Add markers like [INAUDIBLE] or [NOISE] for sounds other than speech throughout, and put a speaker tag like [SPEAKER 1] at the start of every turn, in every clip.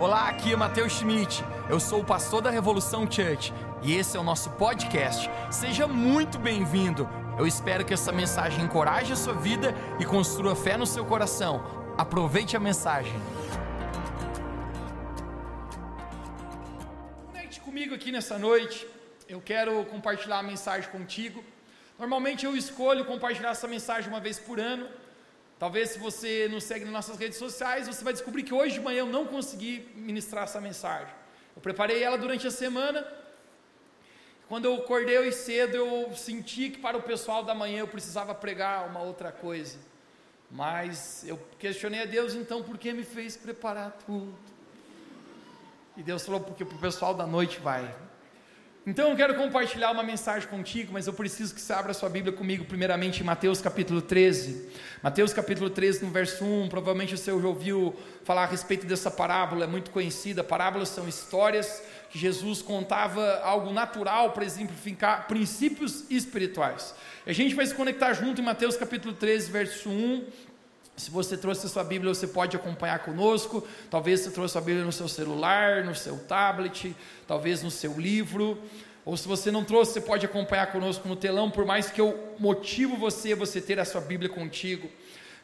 [SPEAKER 1] Olá, aqui é Matheus Schmidt. Eu sou o pastor da Revolução Church e esse é o nosso podcast. Seja muito bem-vindo. Eu espero que essa mensagem encoraje a sua vida e construa fé no seu coração. Aproveite a mensagem.
[SPEAKER 2] Conecte comigo aqui nessa noite. Eu quero compartilhar a mensagem contigo. Normalmente eu escolho compartilhar essa mensagem uma vez por ano. Talvez se você nos segue nas nossas redes sociais, você vai descobrir que hoje de manhã eu não consegui ministrar essa mensagem. Eu preparei ela durante a semana. Quando eu acordei hoje cedo, eu senti que para o pessoal da manhã eu precisava pregar uma outra coisa. Mas eu questionei a Deus, então, por que me fez preparar tudo? E Deus falou, porque para o pessoal da noite vai. Então eu quero compartilhar uma mensagem contigo, mas eu preciso que você abra sua Bíblia comigo, primeiramente em Mateus capítulo 13. Mateus capítulo 13, no verso 1, provavelmente você já ouviu falar a respeito dessa parábola, é muito conhecida. Parábolas são histórias que Jesus contava algo natural para exemplificar princípios espirituais. A gente vai se conectar junto em Mateus capítulo 13, verso 1, se você trouxe a sua Bíblia, você pode acompanhar conosco. Talvez você trouxe a Bíblia no seu celular, no seu tablet, talvez no seu livro. Ou se você não trouxe, você pode acompanhar conosco no telão, por mais que eu motivo você você ter a sua Bíblia contigo.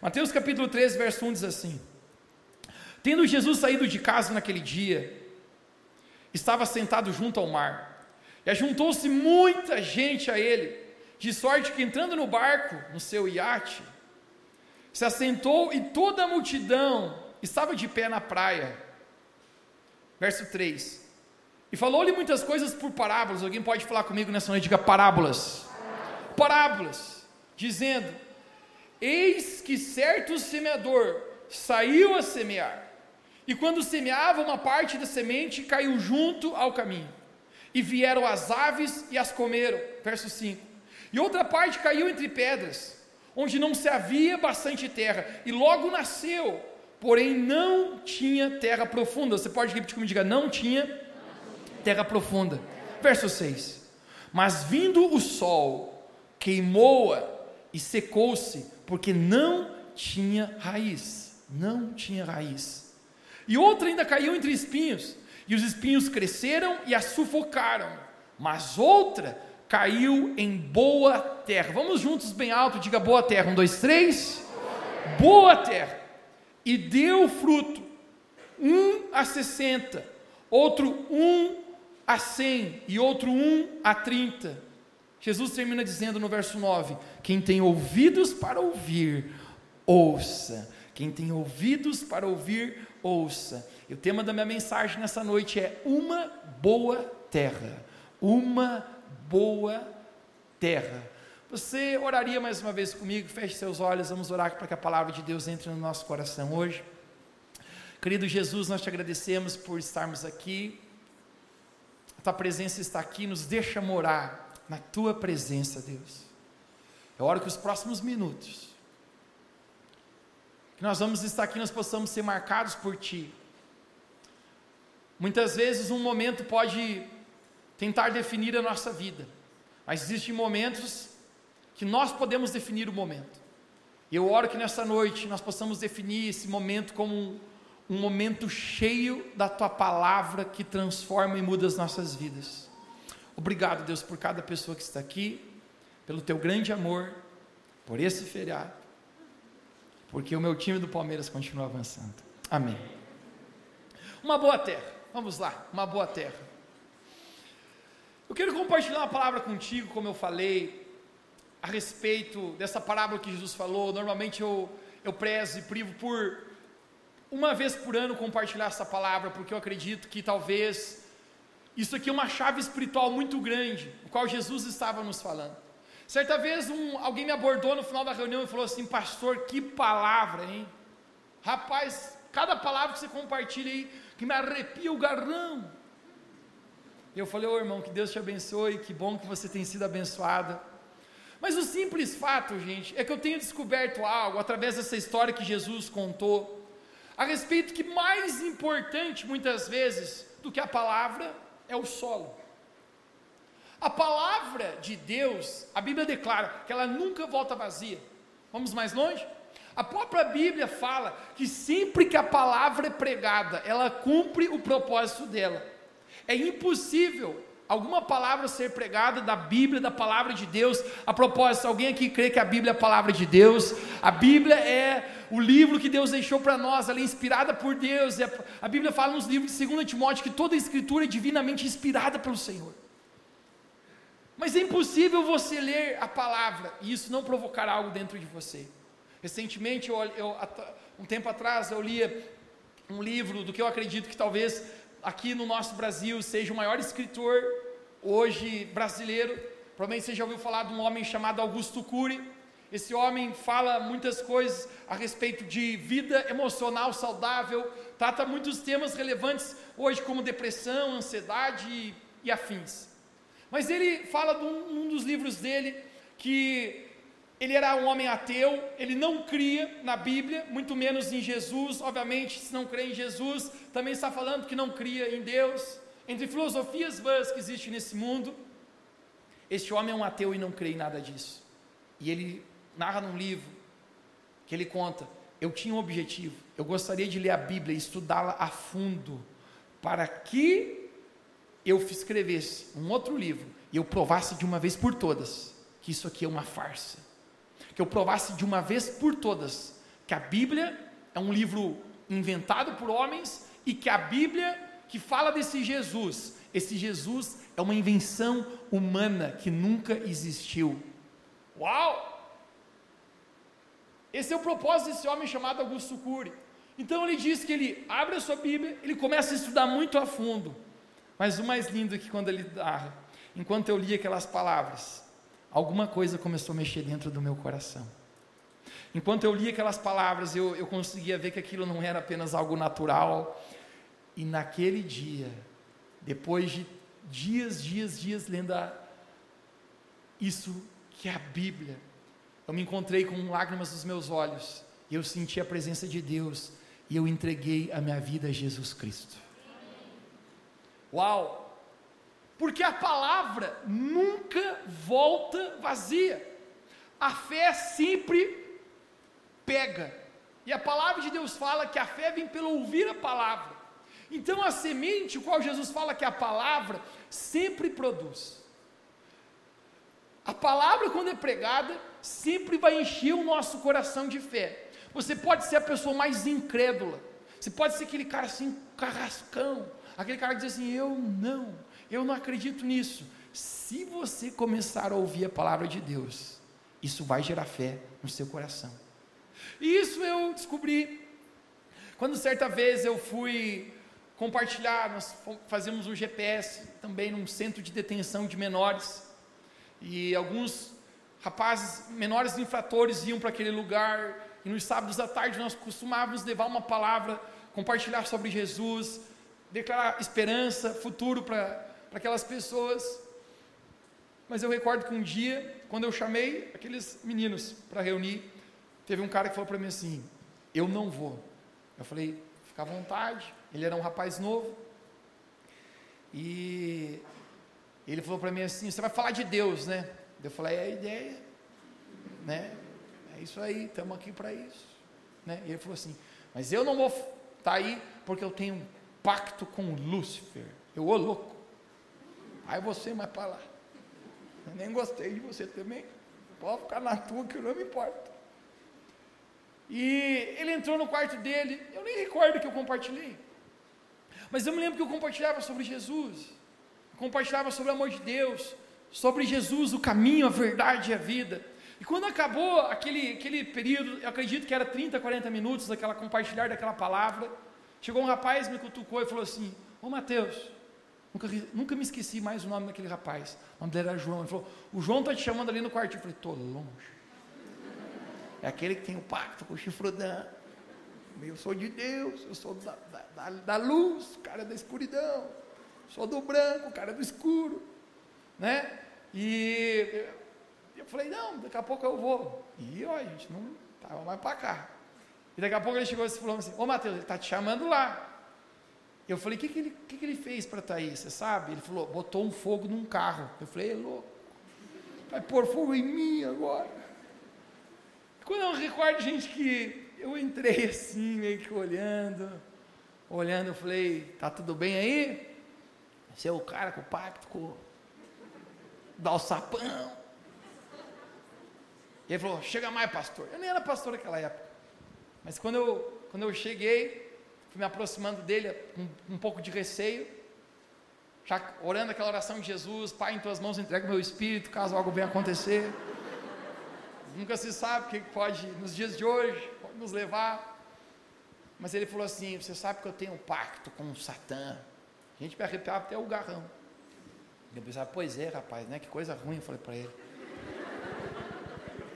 [SPEAKER 2] Mateus capítulo 13, verso 1 diz assim: Tendo Jesus saído de casa naquele dia, estava sentado junto ao mar, e ajuntou-se muita gente a ele, de sorte que entrando no barco, no seu iate, se assentou e toda a multidão estava de pé na praia. Verso 3. E falou-lhe muitas coisas por parábolas. Alguém pode falar comigo nessa noite? Diga parábolas. Parábolas. Dizendo: Eis que certo semeador saiu a semear. E quando semeava, uma parte da semente caiu junto ao caminho. E vieram as aves e as comeram. Verso 5. E outra parte caiu entre pedras onde não se havia bastante terra, e logo nasceu, porém não tinha terra profunda. Você pode repetir comigo, diga, não tinha terra profunda. Verso 6: Mas vindo o sol, queimou-a e secou-se, porque não tinha raiz. Não tinha raiz. E outra ainda caiu entre espinhos, e os espinhos cresceram e a sufocaram. Mas outra caiu em boa terra. Vamos juntos bem alto, diga boa terra. Um, dois, três. Boa terra. E deu fruto, um a sessenta, outro um a cem e outro um a trinta. Jesus termina dizendo no verso 9: Quem tem ouvidos para ouvir, ouça. Quem tem ouvidos para ouvir, ouça. E o tema da minha mensagem nessa noite é uma boa terra. Uma boa terra. Você oraria mais uma vez comigo? Feche seus olhos, vamos orar para que a palavra de Deus entre no nosso coração hoje. Querido Jesus, nós te agradecemos por estarmos aqui. A tua presença está aqui, nos deixa morar na tua presença, Deus. Eu oro que os próximos minutos, que nós vamos estar aqui, nós possamos ser marcados por ti. Muitas vezes um momento pode tentar definir a nossa vida, mas existem momentos que nós podemos definir o momento. Eu oro que nessa noite nós possamos definir esse momento como um, um momento cheio da tua palavra que transforma e muda as nossas vidas. Obrigado, Deus, por cada pessoa que está aqui, pelo teu grande amor, por esse feriado, porque o meu time do Palmeiras continua avançando. Amém. Uma boa terra, vamos lá, uma boa terra. Eu quero compartilhar uma palavra contigo, como eu falei, a respeito dessa parábola que Jesus falou. Normalmente eu, eu prezo e privo por uma vez por ano compartilhar essa palavra, porque eu acredito que talvez isso aqui é uma chave espiritual muito grande, o qual Jesus estava nos falando. Certa vez um, alguém me abordou no final da reunião e falou assim: Pastor, que palavra, hein? Rapaz, cada palavra que você compartilha aí, que me arrepia o garrão. Eu falei, ô oh, irmão, que Deus te abençoe, que bom que você tem sido abençoada. Mas o simples fato, gente, é que eu tenho descoberto algo através dessa história que Jesus contou, a respeito que mais importante muitas vezes do que a palavra é o solo. A palavra de Deus, a Bíblia declara que ela nunca volta vazia. Vamos mais longe? A própria Bíblia fala que sempre que a palavra é pregada, ela cumpre o propósito dela. É impossível alguma palavra ser pregada da Bíblia, da palavra de Deus. A propósito, alguém aqui crê que a Bíblia é a palavra de Deus? A Bíblia é o livro que Deus deixou para nós, ela é inspirada por Deus. A Bíblia fala nos livros de 2 Timóteo que toda a escritura é divinamente inspirada pelo Senhor. Mas é impossível você ler a palavra e isso não provocar algo dentro de você. Recentemente, eu, eu, um tempo atrás, eu lia um livro do que eu acredito que talvez aqui no nosso Brasil seja o maior escritor hoje brasileiro. Provavelmente você já ouviu falar de um homem chamado Augusto Cury. Esse homem fala muitas coisas a respeito de vida emocional saudável, trata muitos temas relevantes hoje, como depressão, ansiedade e, e afins. Mas ele fala de um, um dos livros dele que ele era um homem ateu, ele não cria na Bíblia, muito menos em Jesus. Obviamente, se não crê em Jesus, também está falando que não cria em Deus. Entre filosofias vãs que existem nesse mundo, este homem é um ateu e não crê em nada disso. E ele narra num livro que ele conta: eu tinha um objetivo, eu gostaria de ler a Bíblia e estudá-la a fundo, para que eu escrevesse um outro livro e eu provasse de uma vez por todas que isso aqui é uma farsa que eu provasse de uma vez por todas que a Bíblia é um livro inventado por homens e que a Bíblia que fala desse Jesus, esse Jesus é uma invenção humana que nunca existiu. Uau! Esse é o propósito desse homem chamado Augusto Cury. Então ele diz que ele abre a sua Bíblia, ele começa a estudar muito a fundo. Mas o mais lindo é que quando ele narra, enquanto eu li aquelas palavras, alguma coisa começou a mexer dentro do meu coração. Enquanto eu li aquelas palavras, eu, eu conseguia ver que aquilo não era apenas algo natural. E naquele dia, depois de dias, dias, dias lendo a, isso que é a Bíblia, eu me encontrei com lágrimas nos meus olhos, e eu senti a presença de Deus, e eu entreguei a minha vida a Jesus Cristo. Uau! Porque a palavra nunca volta vazia. A fé sempre pega. E a palavra de Deus fala que a fé vem pelo ouvir a palavra. Então a semente, qual Jesus fala que a palavra sempre produz. A palavra, quando é pregada, sempre vai encher o nosso coração de fé. Você pode ser a pessoa mais incrédula. Você pode ser aquele cara assim, carrascão. Aquele cara que diz assim: Eu não eu não acredito nisso. Se você começar a ouvir a palavra de Deus, isso vai gerar fé no seu coração. E isso eu descobri quando certa vez eu fui compartilhar, nós fazemos um GPS também num centro de detenção de menores, e alguns rapazes, menores infratores iam para aquele lugar, e nos sábados à tarde nós costumávamos levar uma palavra, compartilhar sobre Jesus, declarar esperança, futuro para para aquelas pessoas. Mas eu recordo que um dia, quando eu chamei aqueles meninos para reunir, teve um cara que falou para mim assim: Eu não vou. Eu falei: Fica à vontade. Ele era um rapaz novo. E ele falou para mim assim: Você vai falar de Deus, né? Eu falei: É a ideia, né? É isso aí, estamos aqui para isso. Né? E ele falou assim: Mas eu não vou estar tá aí porque eu tenho um pacto com Lúcifer. Eu, ô louco. Aí você mais para lá. Eu nem gostei de você também. Pode ficar na tua que eu não me importo. E ele entrou no quarto dele. Eu nem recordo que eu compartilhei. Mas eu me lembro que eu compartilhava sobre Jesus. Eu compartilhava sobre o amor de Deus. Sobre Jesus, o caminho, a verdade e a vida. E quando acabou aquele, aquele período, eu acredito que era 30, 40 minutos daquela compartilhar daquela palavra, chegou um rapaz, me cutucou e falou assim: Ô Mateus, Nunca, nunca me esqueci mais o nome daquele rapaz. O nome dele era João. Ele falou: O João está te chamando ali no quartinho. Eu falei: Estou longe. É aquele que tem o pacto com o chifrudão. Eu sou de Deus, eu sou da, da, da luz, cara da escuridão. Sou do branco, cara do escuro. Né? E eu falei: Não, daqui a pouco eu vou. E ó, a gente não estava mais para cá. E daqui a pouco ele chegou e falou assim: Ô Mateus, ele está te chamando lá. Eu falei, o que, que, ele, que, que ele fez para estar aí? Você sabe? Ele falou, botou um fogo num carro. Eu falei, é louco. Vai pôr fogo em mim agora. quando eu recordo, gente, que eu entrei assim, meio que olhando, olhando, eu falei, tá tudo bem aí? Você é o cara com o pacto, com dá o sapão. E ele falou, chega mais, pastor. Eu nem era pastor naquela época. Mas quando eu, quando eu cheguei, fui me aproximando dele com um pouco de receio, já orando aquela oração de Jesus, Pai, em tuas mãos entrego meu espírito, caso algo venha acontecer. Nunca se sabe o que pode, nos dias de hoje, pode nos levar. Mas ele falou assim: Você sabe que eu tenho um pacto com o Satã. A gente me arrepiava até o garrão. Eu pensava, pois é, rapaz, né? Que coisa ruim, eu falei para ele.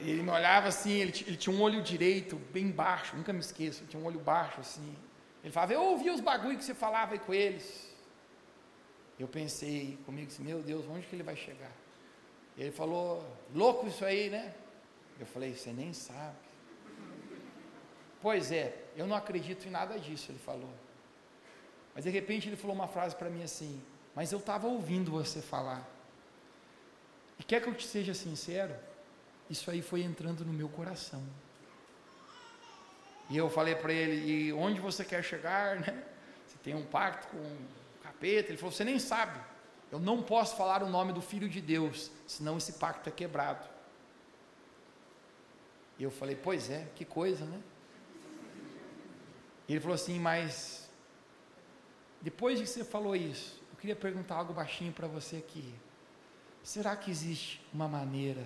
[SPEAKER 2] Ele me olhava assim, ele, ele, tinha um olho direito, bem baixo, nunca me esqueço, ele tinha um olho baixo assim. Ele falava, eu ouvia os bagulho que você falava aí com eles. Eu pensei comigo assim, meu Deus, onde que ele vai chegar? Ele falou, louco isso aí, né? Eu falei, você nem sabe. Pois é, eu não acredito em nada disso, ele falou. Mas de repente ele falou uma frase para mim assim: Mas eu estava ouvindo você falar. E quer que eu te seja sincero? Isso aí foi entrando no meu coração. E eu falei para ele: E onde você quer chegar, [LAUGHS] né? Você tem um pacto com o capeta? Ele falou: Você nem sabe. Eu não posso falar o nome do Filho de Deus, senão esse pacto é quebrado. E eu falei: Pois é, que coisa, né? E ele falou assim: Mas depois de que você falou isso, eu queria perguntar algo baixinho para você aqui. Será que existe uma maneira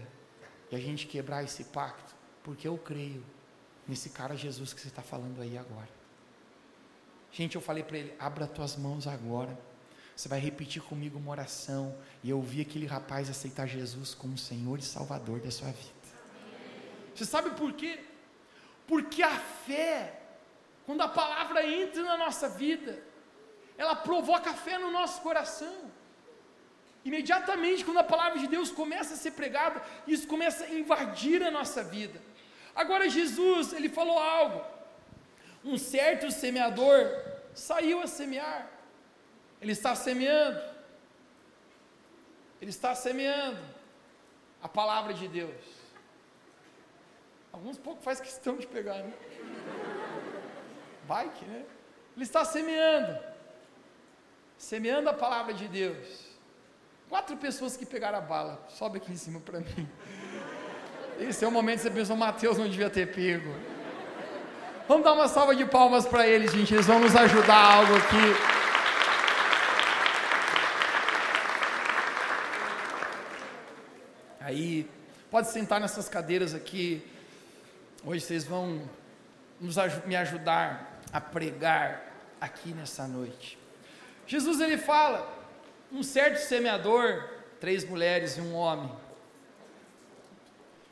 [SPEAKER 2] de a gente quebrar esse pacto? Porque eu creio nesse cara Jesus que você está falando aí agora. Gente, eu falei para ele: abra tuas mãos agora. Você vai repetir comigo uma oração. E eu vi aquele rapaz aceitar Jesus como Senhor e Salvador da sua vida. Você sabe por quê? Porque a fé, quando a palavra entra na nossa vida, ela provoca fé no nosso coração. Imediatamente, quando a palavra de Deus começa a ser pregada, isso começa a invadir a nossa vida. Agora, Jesus, ele falou algo. Um certo semeador saiu a semear. Ele está semeando. Ele está semeando a palavra de Deus. Alguns pouco faz questão de pegar, né? Bike, né? Ele está semeando semeando a palavra de Deus. Quatro pessoas que pegaram a bala, sobe aqui em cima para mim. Esse é o momento que você pensou, Mateus não devia ter pego. Vamos dar uma salva de palmas para eles, gente. Eles vão nos ajudar algo aqui. Aí, pode sentar nessas cadeiras aqui. Hoje vocês vão nos, me ajudar a pregar aqui nessa noite. Jesus ele fala, um certo semeador, três mulheres e um homem.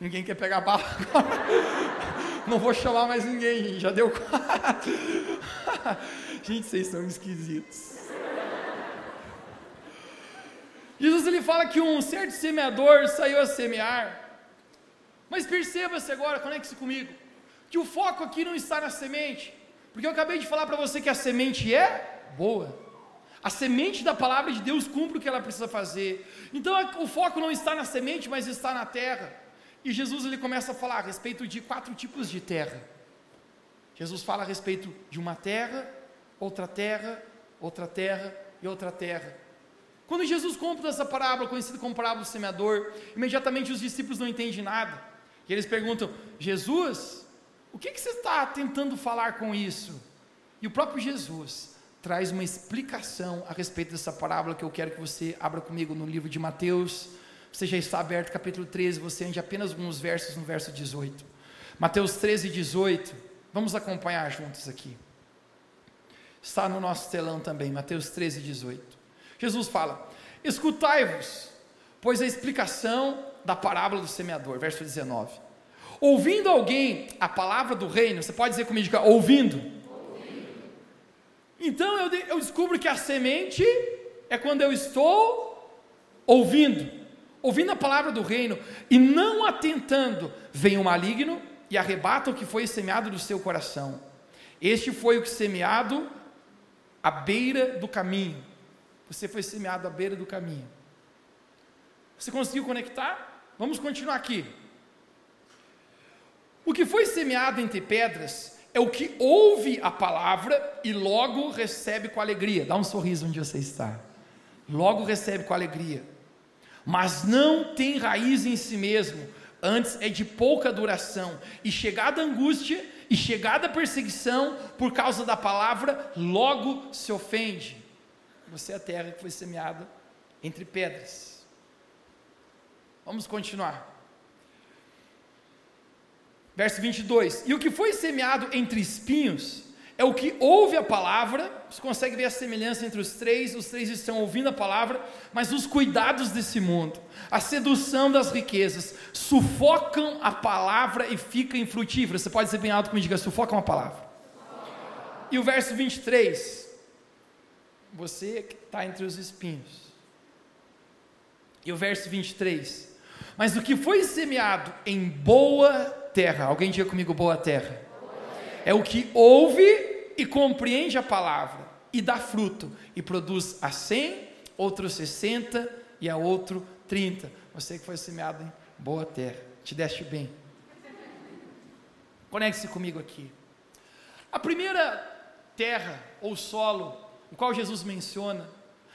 [SPEAKER 2] Ninguém quer pegar bala agora. [LAUGHS] Não vou chamar mais ninguém, já deu quatro. [LAUGHS] Gente, vocês são esquisitos. Jesus ele fala que um certo semeador saiu a semear. Mas perceba-se agora, conecte-se comigo, que o foco aqui não está na semente, porque eu acabei de falar para você que a semente é boa. A semente da palavra de Deus cumpre o que ela precisa fazer. Então o foco não está na semente, mas está na terra. E Jesus ele começa a falar a respeito de quatro tipos de terra. Jesus fala a respeito de uma terra, outra terra, outra terra e outra terra. Quando Jesus conta essa parábola, conhecida como parábola do semeador, imediatamente os discípulos não entendem nada. E eles perguntam: Jesus, o que, que você está tentando falar com isso? E o próprio Jesus traz uma explicação a respeito dessa parábola que eu quero que você abra comigo no livro de Mateus. Você já está aberto, capítulo 13, você ande apenas alguns versos no verso 18. Mateus 13, 18. Vamos acompanhar juntos aqui. Está no nosso telão também, Mateus 13, 18. Jesus fala: Escutai-vos, pois a explicação da parábola do semeador, verso 19. Ouvindo alguém a palavra do reino, você pode dizer comigo, ouvindo então eu, eu descubro que a semente é quando eu estou ouvindo, ouvindo a palavra do reino e não atentando, vem o maligno e arrebata o que foi semeado do seu coração. Este foi o que semeado à beira do caminho. Você foi semeado à beira do caminho. Você conseguiu conectar? Vamos continuar aqui. O que foi semeado entre pedras é o que ouve a palavra e logo recebe com alegria. Dá um sorriso onde você está. Logo recebe com alegria. Mas não tem raiz em si mesmo, antes é de pouca duração. E chegada a angústia e chegada a perseguição por causa da palavra, logo se ofende. Você é a terra que foi semeada entre pedras. Vamos continuar. Verso 22: E o que foi semeado entre espinhos é o que ouve a palavra, você consegue ver a semelhança entre os três, os três estão ouvindo a palavra, mas os cuidados desse mundo, a sedução das riquezas, sufocam a palavra e ficam infrutíferas. Você pode ser bem alto comigo, diga, sufocam a palavra. E o verso 23, você que está entre os espinhos. E o verso 23, mas o que foi semeado em boa terra. Alguém diga comigo, boa terra. É o que ouve e compreende a palavra e dá fruto e produz a 100, outro 60 e a outro 30. Você que foi semeado em boa terra. Te deste bem. Conecte-se comigo aqui. A primeira terra ou solo, o qual Jesus menciona,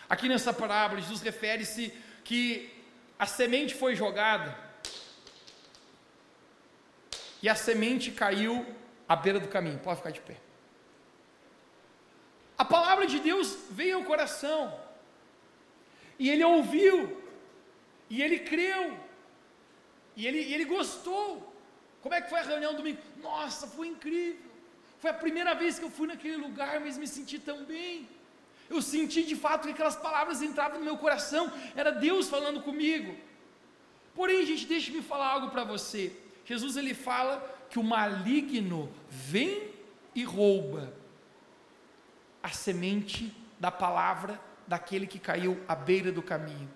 [SPEAKER 2] aqui nessa parábola, Jesus refere-se que a semente foi jogada e a semente caiu à beira do caminho. Pode ficar de pé. A palavra de Deus veio ao coração, e ele ouviu, e ele creu, e ele, ele gostou. Como é que foi a reunião domingo? Nossa, foi incrível. Foi a primeira vez que eu fui naquele lugar, mas me senti tão bem. Eu senti de fato que aquelas palavras entravam no meu coração, era Deus falando comigo. Porém, gente, deixe-me falar algo para você. Jesus ele fala que o maligno vem e rouba a semente da palavra daquele que caiu à beira do caminho.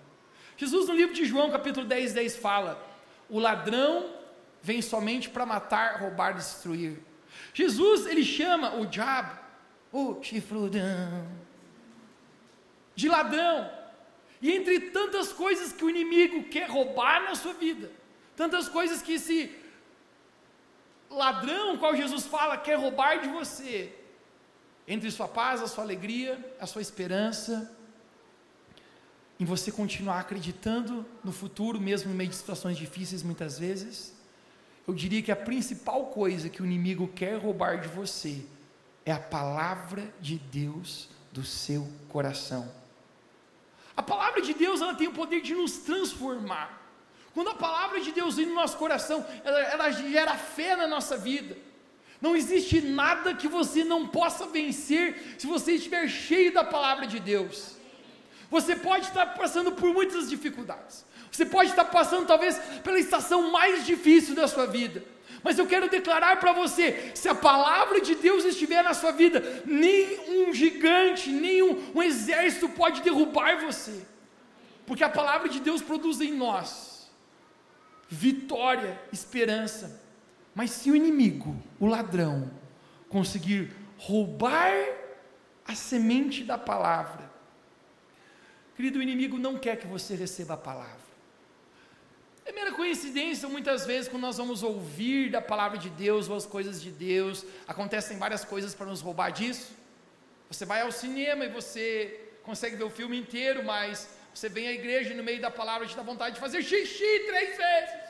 [SPEAKER 2] Jesus no livro de João, capítulo 10, 10 fala: "O ladrão vem somente para matar, roubar, destruir". Jesus ele chama o diabo, o chifrudão, de ladrão. E entre tantas coisas que o inimigo quer roubar na sua vida, tantas coisas que esse ladrão, qual Jesus fala, quer roubar de você, entre sua paz, a sua alegria, a sua esperança, em você continuar acreditando no futuro, mesmo no meio de situações difíceis muitas vezes, eu diria que a principal coisa que o inimigo quer roubar de você é a palavra de Deus do seu coração. A palavra de Deus ela tem o poder de nos transformar. Quando a palavra de Deus vem no nosso coração, ela, ela gera fé na nossa vida. Não existe nada que você não possa vencer se você estiver cheio da palavra de Deus. Você pode estar passando por muitas dificuldades. Você pode estar passando talvez pela estação mais difícil da sua vida. Mas eu quero declarar para você: se a palavra de Deus estiver na sua vida, nem um gigante, nem um, um exército pode derrubar você. Porque a palavra de Deus produz em nós vitória, esperança. Mas se o inimigo, o ladrão, conseguir roubar a semente da palavra, querido, o inimigo não quer que você receba a palavra. É mera coincidência, muitas vezes, quando nós vamos ouvir da palavra de Deus ou as coisas de Deus, acontecem várias coisas para nos roubar disso. Você vai ao cinema e você consegue ver o filme inteiro, mas você vem à igreja e no meio da palavra te dá vontade de fazer xixi três vezes.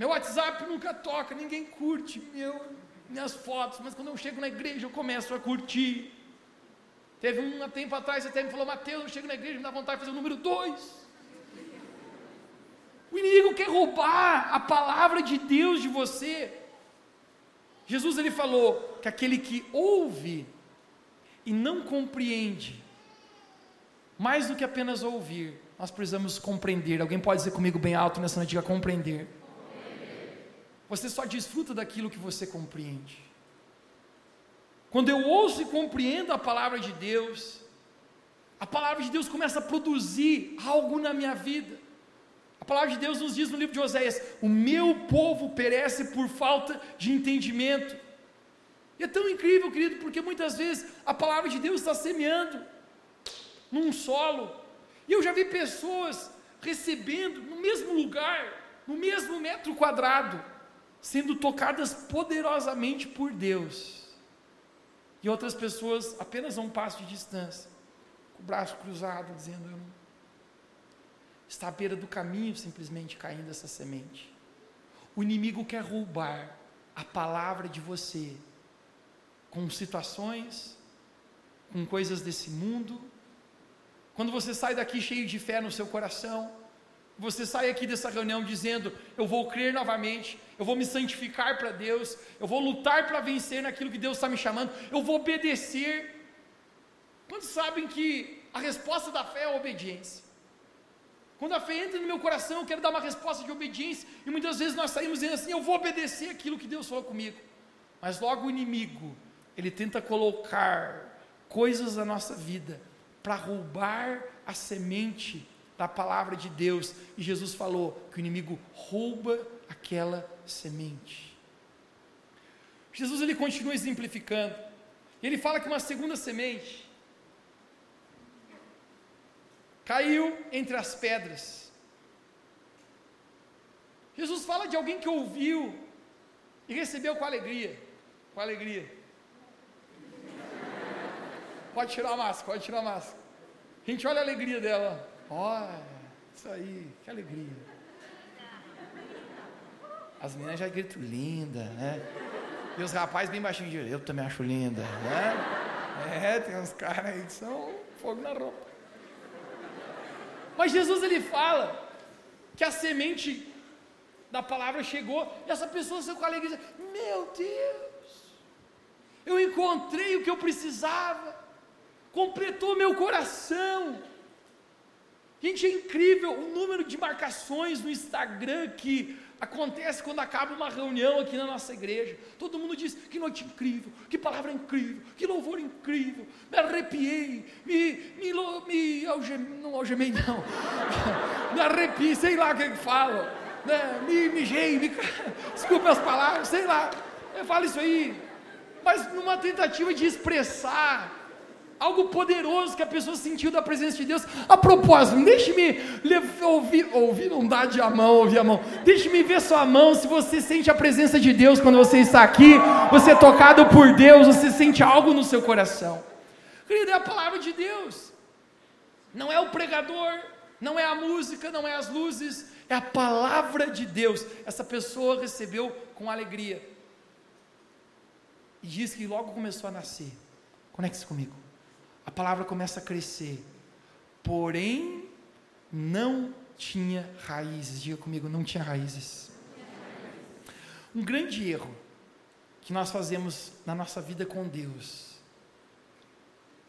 [SPEAKER 2] Meu WhatsApp nunca toca, ninguém curte meu, minhas fotos, mas quando eu chego na igreja eu começo a curtir. Teve um tempo atrás, até me falou, Mateus, eu chego na igreja, me dá vontade de fazer o número dois. O inimigo quer roubar a palavra de Deus de você. Jesus ele falou que aquele que ouve e não compreende, mais do que apenas ouvir, nós precisamos compreender. Alguém pode dizer comigo bem alto nessa noite, compreender. Você só desfruta daquilo que você compreende. Quando eu ouço e compreendo a palavra de Deus, a palavra de Deus começa a produzir algo na minha vida. A palavra de Deus nos diz no livro de Oséias: O meu povo perece por falta de entendimento. E é tão incrível, querido, porque muitas vezes a palavra de Deus está semeando num solo. E eu já vi pessoas recebendo no mesmo lugar no mesmo metro quadrado, sendo tocadas poderosamente por Deus. E outras pessoas apenas a um passo de distância, com o braço cruzado, dizendo: Eu não. Está à beira do caminho, simplesmente caindo essa semente. O inimigo quer roubar a palavra de você com situações, com coisas desse mundo. Quando você sai daqui cheio de fé no seu coração, você sai aqui dessa reunião dizendo: Eu vou crer novamente, eu vou me santificar para Deus, eu vou lutar para vencer naquilo que Deus está me chamando, eu vou obedecer. Quantos sabem que a resposta da fé é a obediência? Quando a fé entra no meu coração, eu quero dar uma resposta de obediência, e muitas vezes nós saímos dizendo assim: Eu vou obedecer aquilo que Deus falou comigo, mas logo o inimigo, ele tenta colocar coisas na nossa vida para roubar a semente da palavra de Deus. E Jesus falou que o inimigo rouba aquela semente. Jesus ele continua exemplificando. Ele fala que uma segunda semente caiu entre as pedras. Jesus fala de alguém que ouviu e recebeu com alegria. Com alegria. Pode tirar a máscara, pode tirar a máscara. Gente, olha a alegria dela. Olha, isso aí, que alegria. As meninas já gritam linda, né? E os rapazes bem baixinhos de eu também acho linda, né? É, tem uns caras aí que são fogo na roupa. Mas Jesus ele fala que a semente da palavra chegou e essa pessoa saiu com alegria, meu Deus, eu encontrei o que eu precisava, completou meu coração. Gente, é incrível o número de marcações no Instagram que acontece quando acaba uma reunião aqui na nossa igreja. Todo mundo diz: que noite incrível, que palavra incrível, que louvor incrível. Me arrepiei, me, me, me algemei, não algemei, não. [LAUGHS] me arrepiei, sei lá o que, é fala. Né? Me mijei, me, [LAUGHS] desculpe as palavras, sei lá. Eu falo isso aí. Mas numa tentativa de expressar algo poderoso que a pessoa sentiu da presença de Deus. A propósito, deixe-me ouvir, ouvir, não dá de a mão, ouvir a mão. Deixe-me ver sua mão, se você sente a presença de Deus quando você está aqui, você é tocado por Deus, você sente algo no seu coração. Querido, é a palavra de Deus. Não é o pregador, não é a música, não é as luzes, é a palavra de Deus. Essa pessoa recebeu com alegria. E diz que logo começou a nascer. Conecte-se comigo a palavra começa a crescer. Porém, não tinha raízes. Diga comigo, não tinha raízes. Um grande erro que nós fazemos na nossa vida com Deus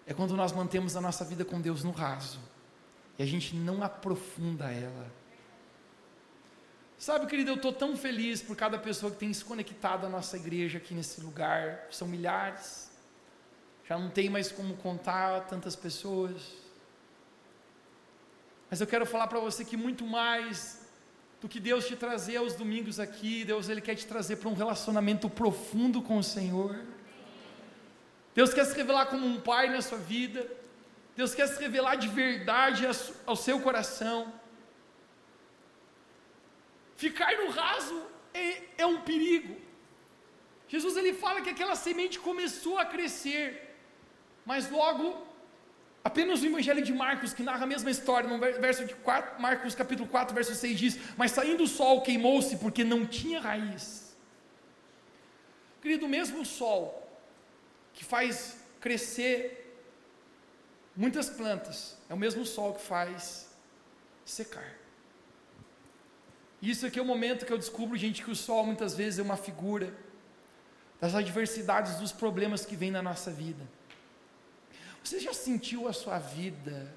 [SPEAKER 2] é quando nós mantemos a nossa vida com Deus no raso e a gente não aprofunda ela. Sabe, querido, eu estou tão feliz por cada pessoa que tem se conectado à nossa igreja aqui nesse lugar. São milhares já não tem mais como contar tantas pessoas. Mas eu quero falar para você que muito mais do que Deus te trazer aos domingos aqui, Deus ele quer te trazer para um relacionamento profundo com o Senhor. Deus quer se revelar como um pai na sua vida. Deus quer se revelar de verdade ao seu coração. Ficar no raso é, é um perigo. Jesus ele fala que aquela semente começou a crescer. Mas logo, apenas o Evangelho de Marcos, que narra a mesma história, no verso de 4, Marcos capítulo 4, verso 6 diz: Mas saindo o sol queimou-se porque não tinha raiz. Querido, mesmo o sol que faz crescer muitas plantas, é o mesmo sol que faz secar. Isso aqui é o momento que eu descubro, gente, que o sol muitas vezes é uma figura das adversidades, dos problemas que vêm na nossa vida. Você já sentiu a sua vida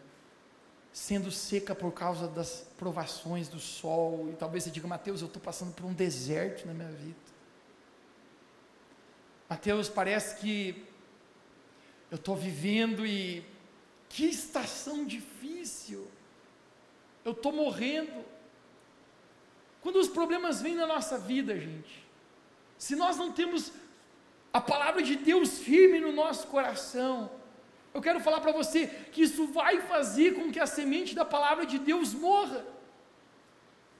[SPEAKER 2] sendo seca por causa das provações do sol? E talvez você diga, Mateus, eu estou passando por um deserto na minha vida. Mateus, parece que eu estou vivendo e que estação difícil. Eu estou morrendo. Quando os problemas vêm na nossa vida, gente, se nós não temos a palavra de Deus firme no nosso coração, eu quero falar para você que isso vai fazer com que a semente da palavra de Deus morra.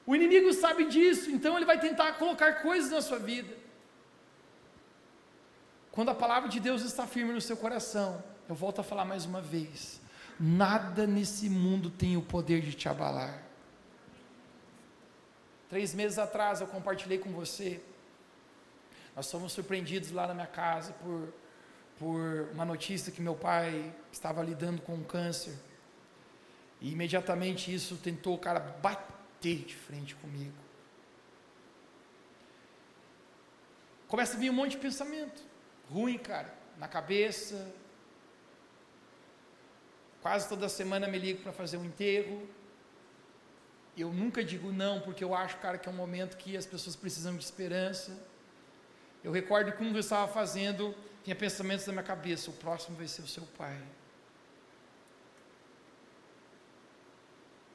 [SPEAKER 2] O inimigo sabe disso, então ele vai tentar colocar coisas na sua vida. Quando a palavra de Deus está firme no seu coração, eu volto a falar mais uma vez: nada nesse mundo tem o poder de te abalar. Três meses atrás eu compartilhei com você. Nós fomos surpreendidos lá na minha casa por, por uma notícia que meu pai estava lidando com um câncer. E imediatamente isso tentou, cara, bater de frente comigo. Começa a vir um monte de pensamento ruim, cara, na cabeça. Quase toda semana me ligo para fazer um enterro. Eu nunca digo não, porque eu acho, cara, que é um momento que as pessoas precisam de esperança. Eu recordo quando eu estava fazendo, tinha pensamentos na minha cabeça: o próximo vai ser o seu pai.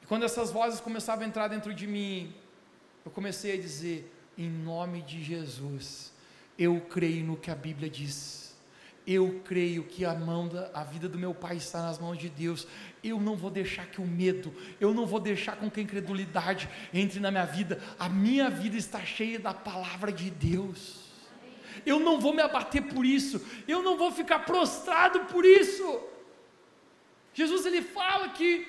[SPEAKER 2] E quando essas vozes começavam a entrar dentro de mim, eu comecei a dizer: em nome de Jesus, eu creio no que a Bíblia diz. Eu creio que a mão da a vida do meu pai está nas mãos de Deus. Eu não vou deixar que o medo, eu não vou deixar com que a incredulidade entre na minha vida. A minha vida está cheia da palavra de Deus. Eu não vou me abater por isso. Eu não vou ficar prostrado por isso. Jesus ele fala que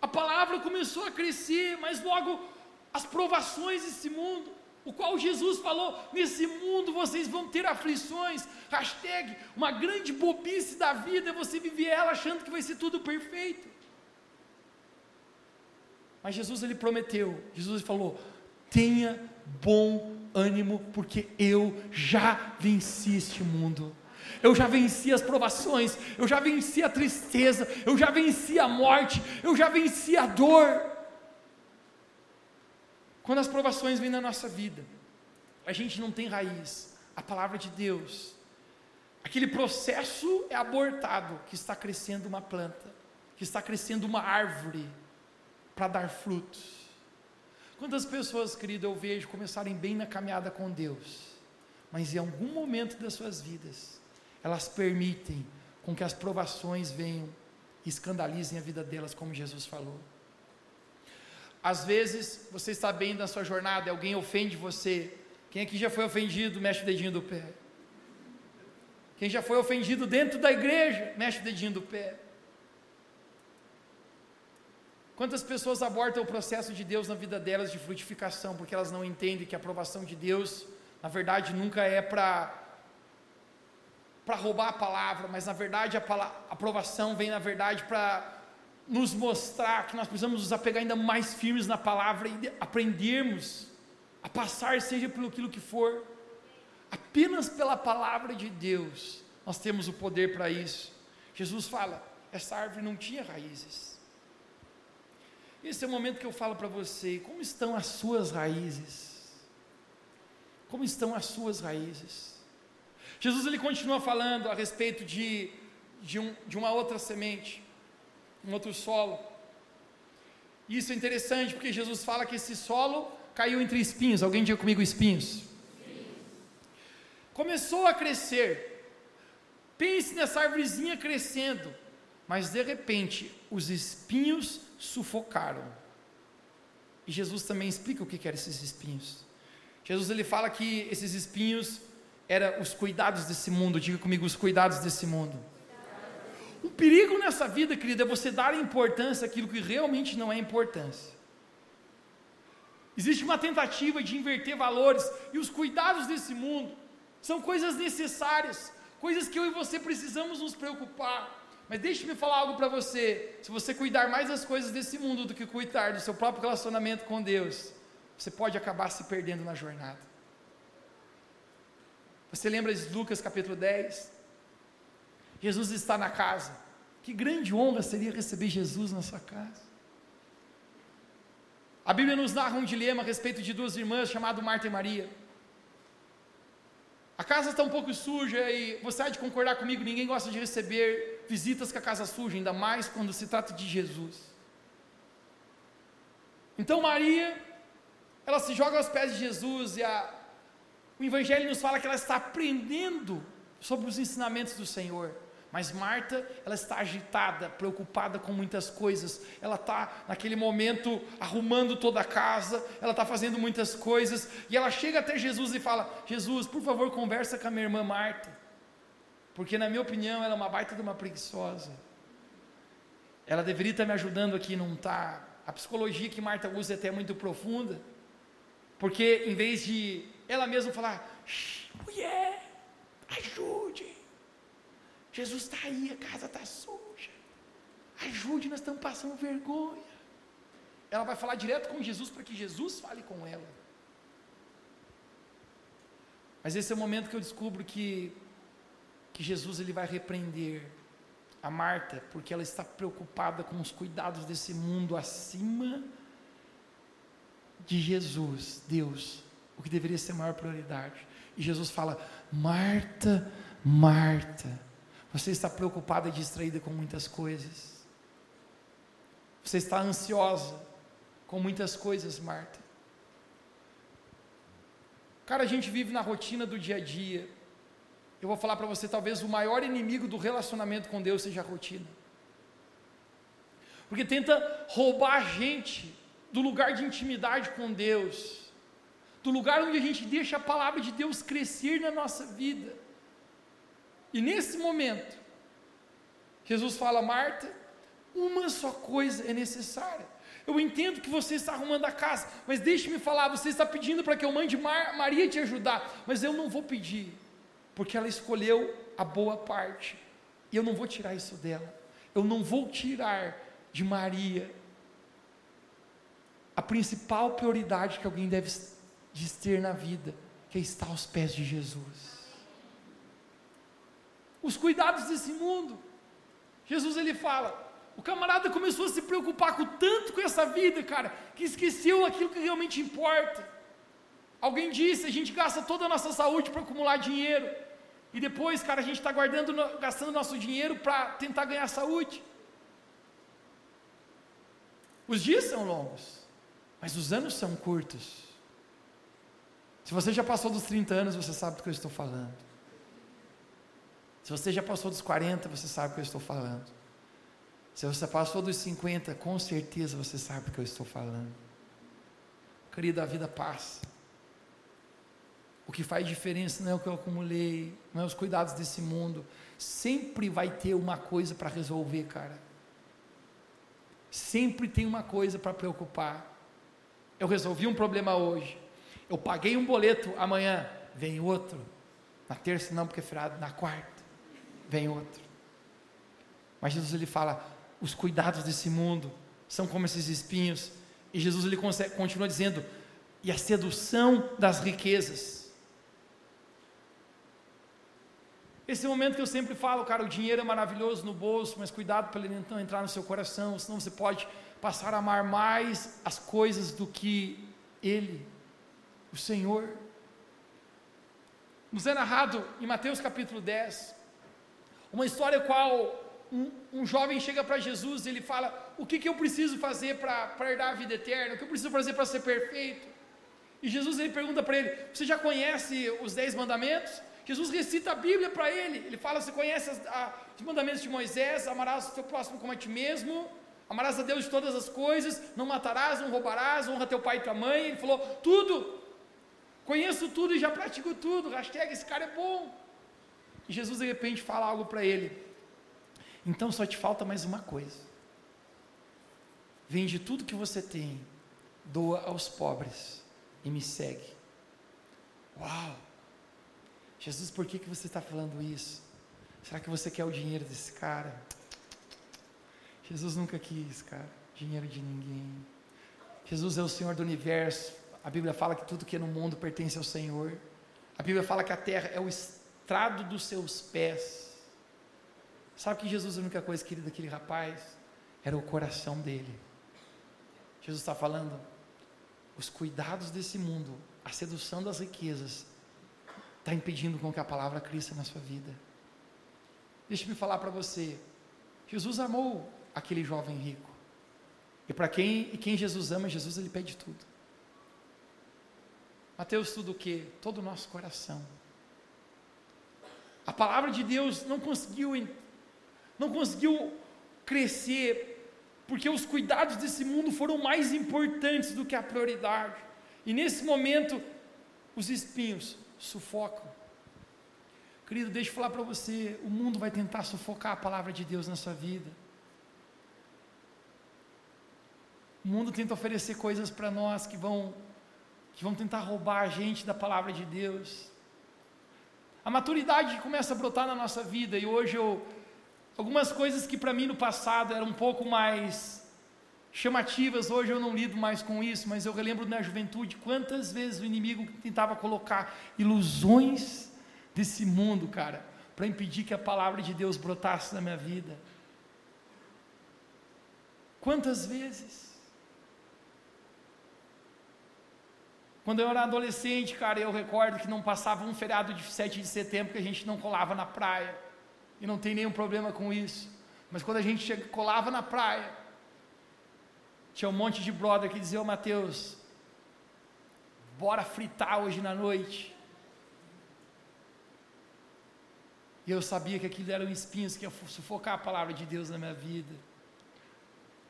[SPEAKER 2] a palavra começou a crescer, mas logo as provações desse mundo o qual Jesus falou: nesse mundo vocês vão ter aflições. Hashtag, uma grande bobice da vida é você viver ela achando que vai ser tudo perfeito. Mas Jesus ele prometeu, Jesus falou: tenha bom ânimo, porque eu já venci este mundo. Eu já venci as provações, eu já venci a tristeza, eu já venci a morte, eu já venci a dor. Quando as provações vêm na nossa vida, a gente não tem raiz, a palavra de Deus, aquele processo é abortado que está crescendo uma planta, que está crescendo uma árvore para dar frutos. Quantas pessoas, querido, eu vejo começarem bem na caminhada com Deus, mas em algum momento das suas vidas, elas permitem com que as provações venham e escandalizem a vida delas, como Jesus falou. Às vezes, você está bem na sua jornada, alguém ofende você. Quem aqui já foi ofendido, mexe o dedinho do pé. Quem já foi ofendido dentro da igreja, mexe o dedinho do pé. Quantas pessoas abortam o processo de Deus na vida delas de frutificação, porque elas não entendem que a aprovação de Deus, na verdade, nunca é para para roubar a palavra, mas na verdade a, a aprovação vem na verdade para nos mostrar que nós precisamos nos apegar ainda mais firmes na palavra e aprendermos a passar, seja pelo aquilo que for, apenas pela palavra de Deus, nós temos o poder para isso. Jesus fala: essa árvore não tinha raízes. Esse é o momento que eu falo para você: como estão as suas raízes? Como estão as suas raízes? Jesus ele continua falando a respeito de, de, um, de uma outra semente um outro solo. Isso é interessante porque Jesus fala que esse solo caiu entre espinhos. Alguém diga comigo espinhos? Começou a crescer. Pense nessa árvorezinha crescendo, mas de repente os espinhos sufocaram. E Jesus também explica o que eram esses espinhos. Jesus ele fala que esses espinhos eram os cuidados desse mundo. Diga comigo os cuidados desse mundo. O perigo nessa vida, querida, é você dar importância àquilo que realmente não é importância. Existe uma tentativa de inverter valores e os cuidados desse mundo são coisas necessárias, coisas que eu e você precisamos nos preocupar. Mas deixe-me falar algo para você: se você cuidar mais das coisas desse mundo do que cuidar do seu próprio relacionamento com Deus, você pode acabar se perdendo na jornada. Você lembra de Lucas capítulo 10? Jesus está na casa. Que grande honra seria receber Jesus na sua casa. A Bíblia nos narra um dilema a respeito de duas irmãs chamadas Marta e Maria. A casa está um pouco suja e você há de concordar comigo, ninguém gosta de receber visitas com a casa suja, ainda mais quando se trata de Jesus. Então Maria, ela se joga aos pés de Jesus e a, o Evangelho nos fala que ela está aprendendo sobre os ensinamentos do Senhor. Mas Marta, ela está agitada, preocupada com muitas coisas. Ela está naquele momento arrumando toda a casa, ela está fazendo muitas coisas. E ela chega até Jesus e fala: Jesus, por favor, conversa com a minha irmã Marta. Porque, na minha opinião, ela é uma baita de uma preguiçosa. Ela deveria estar me ajudando aqui, não está. A psicologia que Marta usa é até muito profunda. Porque, em vez de ela mesma falar: mulher, ajude. Jesus está aí, a casa está suja. Ajude, nós estamos passando vergonha. Ela vai falar direto com Jesus para que Jesus fale com ela. Mas esse é o momento que eu descubro que, que Jesus ele vai repreender a Marta, porque ela está preocupada com os cuidados desse mundo acima de Jesus, Deus, o que deveria ser a maior prioridade. E Jesus fala: Marta, Marta, você está preocupada e distraída com muitas coisas. Você está ansiosa com muitas coisas, Marta. Cara, a gente vive na rotina do dia a dia. Eu vou falar para você, talvez o maior inimigo do relacionamento com Deus seja a rotina. Porque tenta roubar a gente do lugar de intimidade com Deus do lugar onde a gente deixa a palavra de Deus crescer na nossa vida. E nesse momento, Jesus fala: Marta, uma só coisa é necessária. Eu entendo que você está arrumando a casa, mas deixe-me falar: você está pedindo para que eu mande Mar Maria te ajudar, mas eu não vou pedir, porque ela escolheu a boa parte, e eu não vou tirar isso dela. Eu não vou tirar de Maria a principal prioridade que alguém deve de ter na vida, que é estar aos pés de Jesus. Os cuidados desse mundo. Jesus ele fala, o camarada começou a se preocupar com tanto com essa vida, cara, que esqueceu aquilo que realmente importa. Alguém disse, a gente gasta toda a nossa saúde para acumular dinheiro. E depois, cara, a gente está guardando, gastando nosso dinheiro para tentar ganhar saúde. Os dias são longos, mas os anos são curtos. Se você já passou dos 30 anos, você sabe do que eu estou falando. Se você já passou dos 40, você sabe do que eu estou falando. Se você passou dos 50, com certeza você sabe do que eu estou falando. Querido, a vida passa. O que faz diferença não é o que eu acumulei, não é os cuidados desse mundo. Sempre vai ter uma coisa para resolver, cara. Sempre tem uma coisa para preocupar. Eu resolvi um problema hoje. Eu paguei um boleto amanhã, vem outro. Na terça não, porque é feriado. Na quarta, vem outro. Mas Jesus ele fala: os cuidados desse mundo são como esses espinhos. E Jesus ele continua dizendo: e a sedução das riquezas. Esse momento que eu sempre falo, cara, o dinheiro é maravilhoso no bolso, mas cuidado para ele não entrar no seu coração, senão você pode passar a amar mais as coisas do que ele o Senhor. Nos é narrado em Mateus capítulo 10, uma história qual um, um jovem chega para Jesus e ele fala: O que, que eu preciso fazer para herdar a vida eterna? O que eu preciso fazer para ser perfeito? E Jesus ele pergunta para ele: Você já conhece os dez mandamentos? Jesus recita a Bíblia para ele. Ele fala: Você conhece as, a, os mandamentos de Moisés? Amarás o teu próximo como a ti mesmo. Amarás a Deus de todas as coisas. Não matarás, não roubarás. Honra teu pai e tua mãe. Ele falou: Tudo. Conheço tudo e já pratico tudo. Hashtag, esse cara é bom. E Jesus de repente fala algo para ele. Então só te falta mais uma coisa. Vende tudo que você tem, doa aos pobres e me segue. Uau! Jesus, por que, que você está falando isso? Será que você quer o dinheiro desse cara? Jesus nunca quis, cara, dinheiro de ninguém. Jesus é o Senhor do universo. A Bíblia fala que tudo que é no mundo pertence ao Senhor. A Bíblia fala que a terra é o estrado dos seus pés. Sabe que Jesus, a única coisa querida daquele rapaz era o coração dele. Jesus está falando, os cuidados desse mundo, a sedução das riquezas, está impedindo com que a palavra cresça na sua vida. Deixe-me falar para você, Jesus amou aquele jovem rico. E para quem, e quem Jesus ama, Jesus ele pede tudo. Mateus tudo o que? Todo o nosso coração. A palavra de Deus não conseguiu não conseguiu crescer, porque os cuidados desse mundo foram mais importantes do que a prioridade. E nesse momento, os espinhos sufocam. Querido, deixa eu falar para você: o mundo vai tentar sufocar a palavra de Deus na sua vida. O mundo tenta oferecer coisas para nós que vão, que vão tentar roubar a gente da palavra de Deus. A maturidade começa a brotar na nossa vida e hoje eu, algumas coisas que para mim no passado eram um pouco mais chamativas, hoje eu não lido mais com isso, mas eu relembro na juventude quantas vezes o inimigo tentava colocar ilusões desse mundo, cara, para impedir que a palavra de Deus brotasse na minha vida. Quantas vezes? Quando eu era adolescente, cara, eu recordo que não passava um feriado de 7 de setembro que a gente não colava na praia. E não tem nenhum problema com isso. Mas quando a gente chega, colava na praia, tinha um monte de brother que dizia, ô Mateus, bora fritar hoje na noite. E eu sabia que aquilo eram espinhos que ia sufocar a palavra de Deus na minha vida.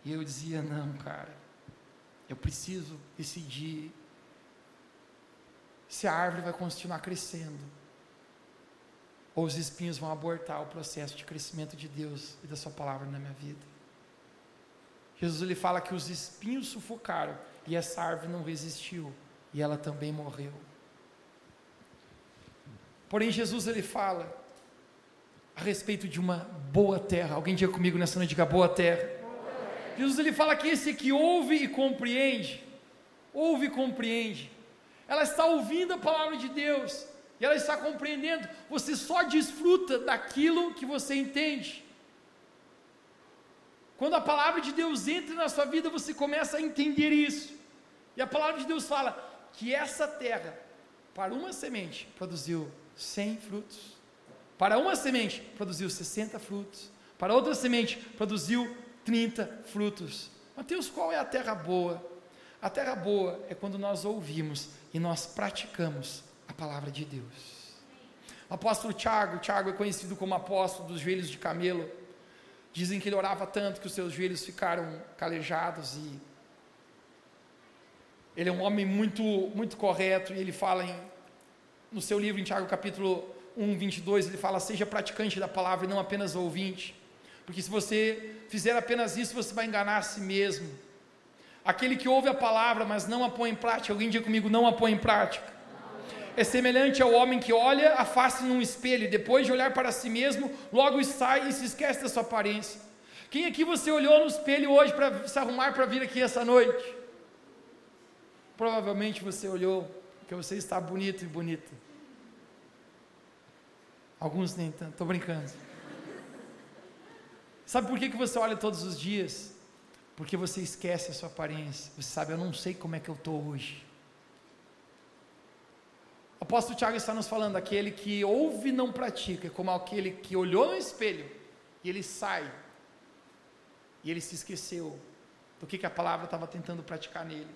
[SPEAKER 2] E eu dizia, não, cara, eu preciso decidir se a árvore vai continuar crescendo, ou os espinhos vão abortar o processo de crescimento de Deus e da Sua palavra na minha vida. Jesus ele fala que os espinhos sufocaram e essa árvore não resistiu e ela também morreu. Porém, Jesus ele fala a respeito de uma boa terra. Alguém diga comigo nessa noite, diga boa terra. Jesus ele fala que esse que ouve e compreende, ouve e compreende, ela está ouvindo a palavra de Deus, e ela está compreendendo, você só desfruta daquilo que você entende. Quando a palavra de Deus entra na sua vida, você começa a entender isso. E a palavra de Deus fala que essa terra, para uma semente, produziu 100 frutos. Para uma semente, produziu 60 frutos. Para outra semente, produziu 30 frutos. Mateus, qual é a terra boa? A terra boa é quando nós ouvimos e nós praticamos a palavra de Deus. O apóstolo Tiago, Tiago é conhecido como apóstolo dos joelhos de camelo. Dizem que ele orava tanto que os seus joelhos ficaram calejados e ele é um homem muito muito correto e ele fala em, no seu livro em Tiago capítulo 1, 22, ele fala: "Seja praticante da palavra e não apenas ouvinte, porque se você fizer apenas isso, você vai enganar a si mesmo." Aquele que ouve a palavra, mas não a põe em prática, alguém diga comigo, não a põe em prática. É semelhante ao homem que olha a face num espelho e depois de olhar para si mesmo, logo sai e se esquece da sua aparência. Quem aqui você olhou no espelho hoje para se arrumar para vir aqui essa noite? Provavelmente você olhou porque você está bonito e bonita. Alguns nem tanto, estou brincando. Sabe por que, que você olha todos os dias? Porque você esquece a sua aparência. Você sabe, eu não sei como é que eu estou hoje. Apóstolo Tiago está nos falando: aquele que ouve e não pratica, como aquele que olhou no espelho e ele sai, e ele se esqueceu do que, que a palavra estava tentando praticar nele.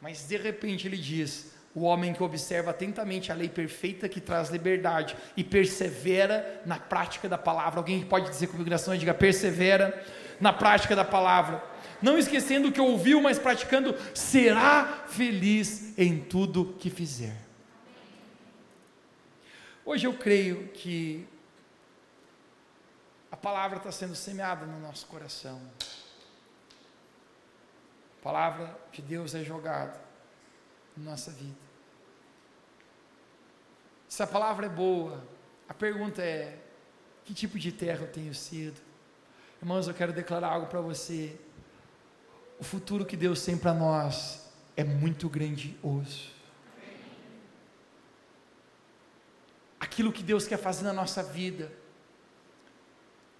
[SPEAKER 2] Mas de repente ele diz: o homem que observa atentamente a lei perfeita que traz liberdade e persevera na prática da palavra. Alguém pode dizer comigo noite, diga persevera na prática da palavra não esquecendo o que ouviu, mas praticando, será feliz em tudo que fizer. Hoje eu creio que a palavra está sendo semeada no nosso coração. A palavra de Deus é jogada na nossa vida. Se a palavra é boa, a pergunta é: que tipo de terra eu tenho sido? Irmãos, eu quero declarar algo para você o futuro que Deus tem para nós é muito grandioso. Aquilo que Deus quer fazer na nossa vida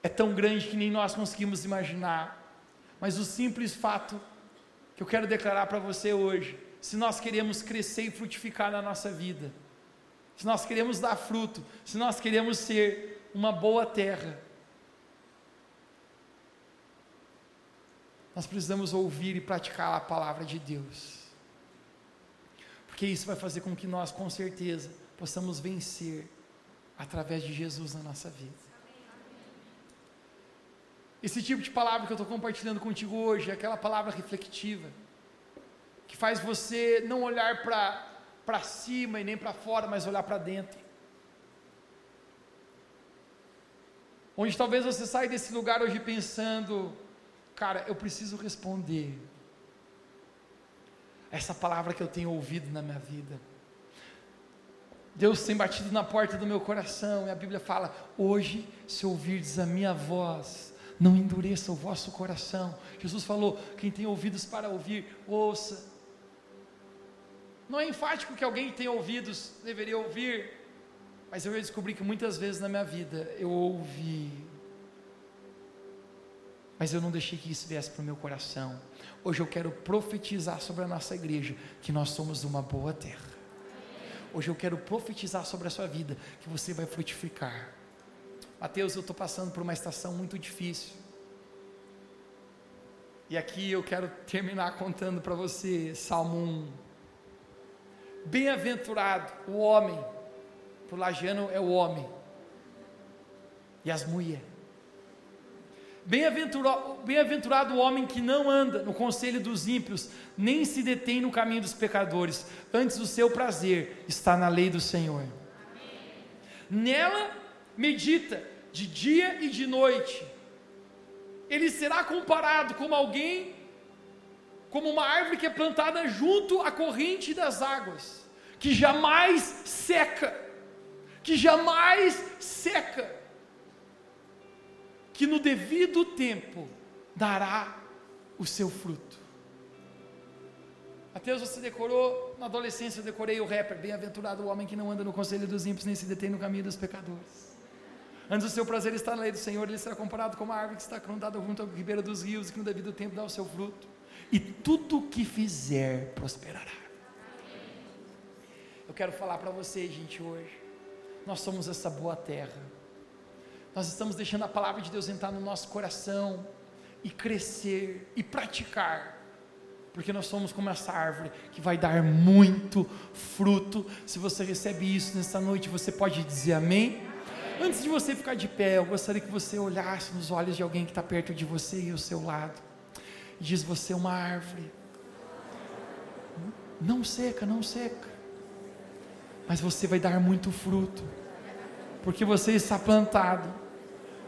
[SPEAKER 2] é tão grande que nem nós conseguimos imaginar. Mas o simples fato que eu quero declarar para você hoje, se nós queremos crescer e frutificar na nossa vida, se nós queremos dar fruto, se nós queremos ser uma boa terra, nós precisamos ouvir e praticar a palavra de Deus. Porque isso vai fazer com que nós, com certeza, possamos vencer através de Jesus na nossa vida. Esse tipo de palavra que eu estou compartilhando contigo hoje é aquela palavra reflexiva, que faz você não olhar para cima e nem para fora, mas olhar para dentro. Onde talvez você saia desse lugar hoje pensando, cara, eu preciso responder essa palavra que eu tenho ouvido na minha vida. Deus tem batido na porta do meu coração, e a Bíblia fala: hoje, se ouvirdes a minha voz, não endureça o vosso coração. Jesus falou: quem tem ouvidos para ouvir, ouça. Não é enfático que alguém que tem ouvidos deveria ouvir, mas eu descobri que muitas vezes na minha vida eu ouvi, mas eu não deixei que isso viesse para o meu coração. Hoje eu quero profetizar sobre a nossa igreja que nós somos uma boa terra. Hoje eu quero profetizar sobre a sua vida que você vai frutificar. Mateus, eu estou passando por uma estação muito difícil. E aqui eu quero terminar contando para você Salmo 1. Bem-aventurado o homem, para o é o homem, e as mulheres Bem-aventurado, bem-aventurado o homem que não anda no conselho dos ímpios, nem se detém no caminho dos pecadores, antes o seu prazer está na lei do Senhor. Nela medita de dia e de noite. Ele será comparado como alguém, como uma árvore que é plantada junto à corrente das águas, que jamais seca, que jamais seca que no devido tempo dará o seu fruto. Mateus, você decorou, na adolescência eu decorei o rapper, bem-aventurado o homem que não anda no conselho dos ímpios, nem se detém no caminho dos pecadores. Antes o seu prazer está na lei do Senhor, ele será comparado com uma árvore que está plantada junto ao ribeiro dos rios, e que no devido tempo dá o seu fruto. E tudo o que fizer prosperará. Eu quero falar para você, gente, hoje. Nós somos essa boa terra nós estamos deixando a palavra de Deus entrar no nosso coração e crescer e praticar. Porque nós somos como essa árvore que vai dar muito fruto. Se você recebe isso nessa noite, você pode dizer amém? Antes de você ficar de pé, eu gostaria que você olhasse nos olhos de alguém que está perto de você e ao seu lado. E diz: Você é uma árvore. Não seca, não seca. Mas você vai dar muito fruto porque você está plantado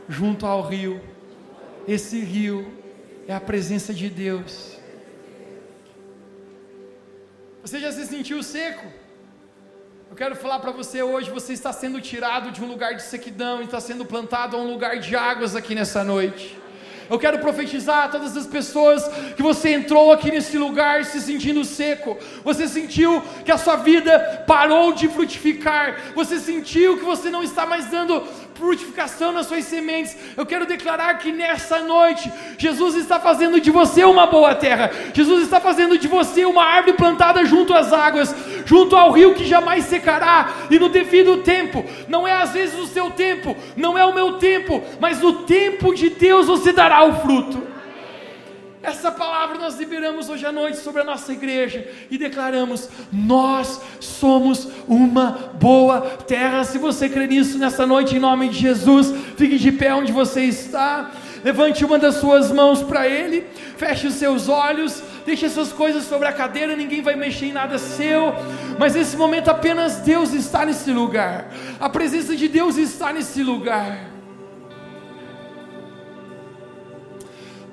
[SPEAKER 2] junto ao rio. Esse rio é a presença de Deus. Você já se sentiu seco? Eu quero falar para você hoje: você está sendo tirado de um lugar de sequidão e está sendo plantado a um lugar de águas aqui nessa noite. Eu quero profetizar a todas as pessoas que você entrou aqui nesse lugar se sentindo seco. Você sentiu que a sua vida parou de frutificar. Você sentiu que você não está mais dando frutificação nas suas sementes. Eu quero declarar que nessa noite, Jesus está fazendo de você uma boa terra. Jesus está fazendo de você uma árvore plantada junto às águas, junto ao rio que jamais secará, e no devido tempo, não é às vezes o seu tempo, não é o meu tempo, mas no tempo de Deus você dará o fruto. Essa palavra nós liberamos hoje à noite sobre a nossa igreja e declaramos: nós somos uma boa terra. Se você crê nisso nessa noite, em nome de Jesus, fique de pé onde você está. Levante uma das suas mãos para Ele, feche os seus olhos, deixe essas coisas sobre a cadeira, ninguém vai mexer em nada seu, mas nesse momento apenas Deus está nesse lugar, a presença de Deus está nesse lugar.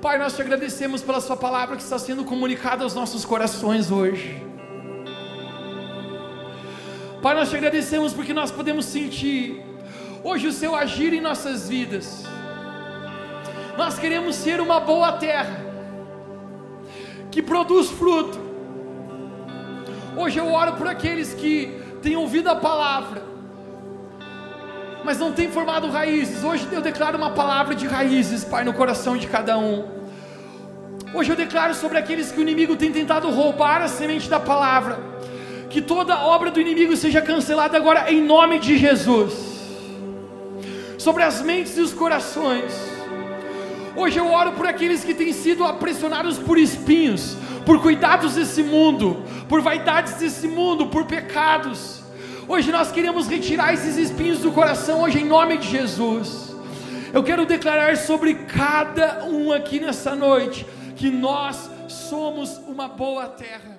[SPEAKER 2] Pai, nós te agradecemos pela Sua palavra que está sendo comunicada aos nossos corações hoje. Pai, nós te agradecemos porque nós podemos sentir hoje o Seu agir em nossas vidas. Nós queremos ser uma boa terra que produz fruto. Hoje eu oro por aqueles que têm ouvido a palavra mas não tem formado raízes. Hoje eu declaro uma palavra de raízes, Pai, no coração de cada um. Hoje eu declaro sobre aqueles que o inimigo tem tentado roubar a semente da palavra, que toda obra do inimigo seja cancelada agora em nome de Jesus. Sobre as mentes e os corações. Hoje eu oro por aqueles que têm sido apressionados por espinhos, por cuidados desse mundo, por vaidades desse mundo, por pecados Hoje nós queremos retirar esses espinhos do coração, hoje em nome de Jesus. Eu quero declarar sobre cada um aqui nessa noite que nós somos uma boa terra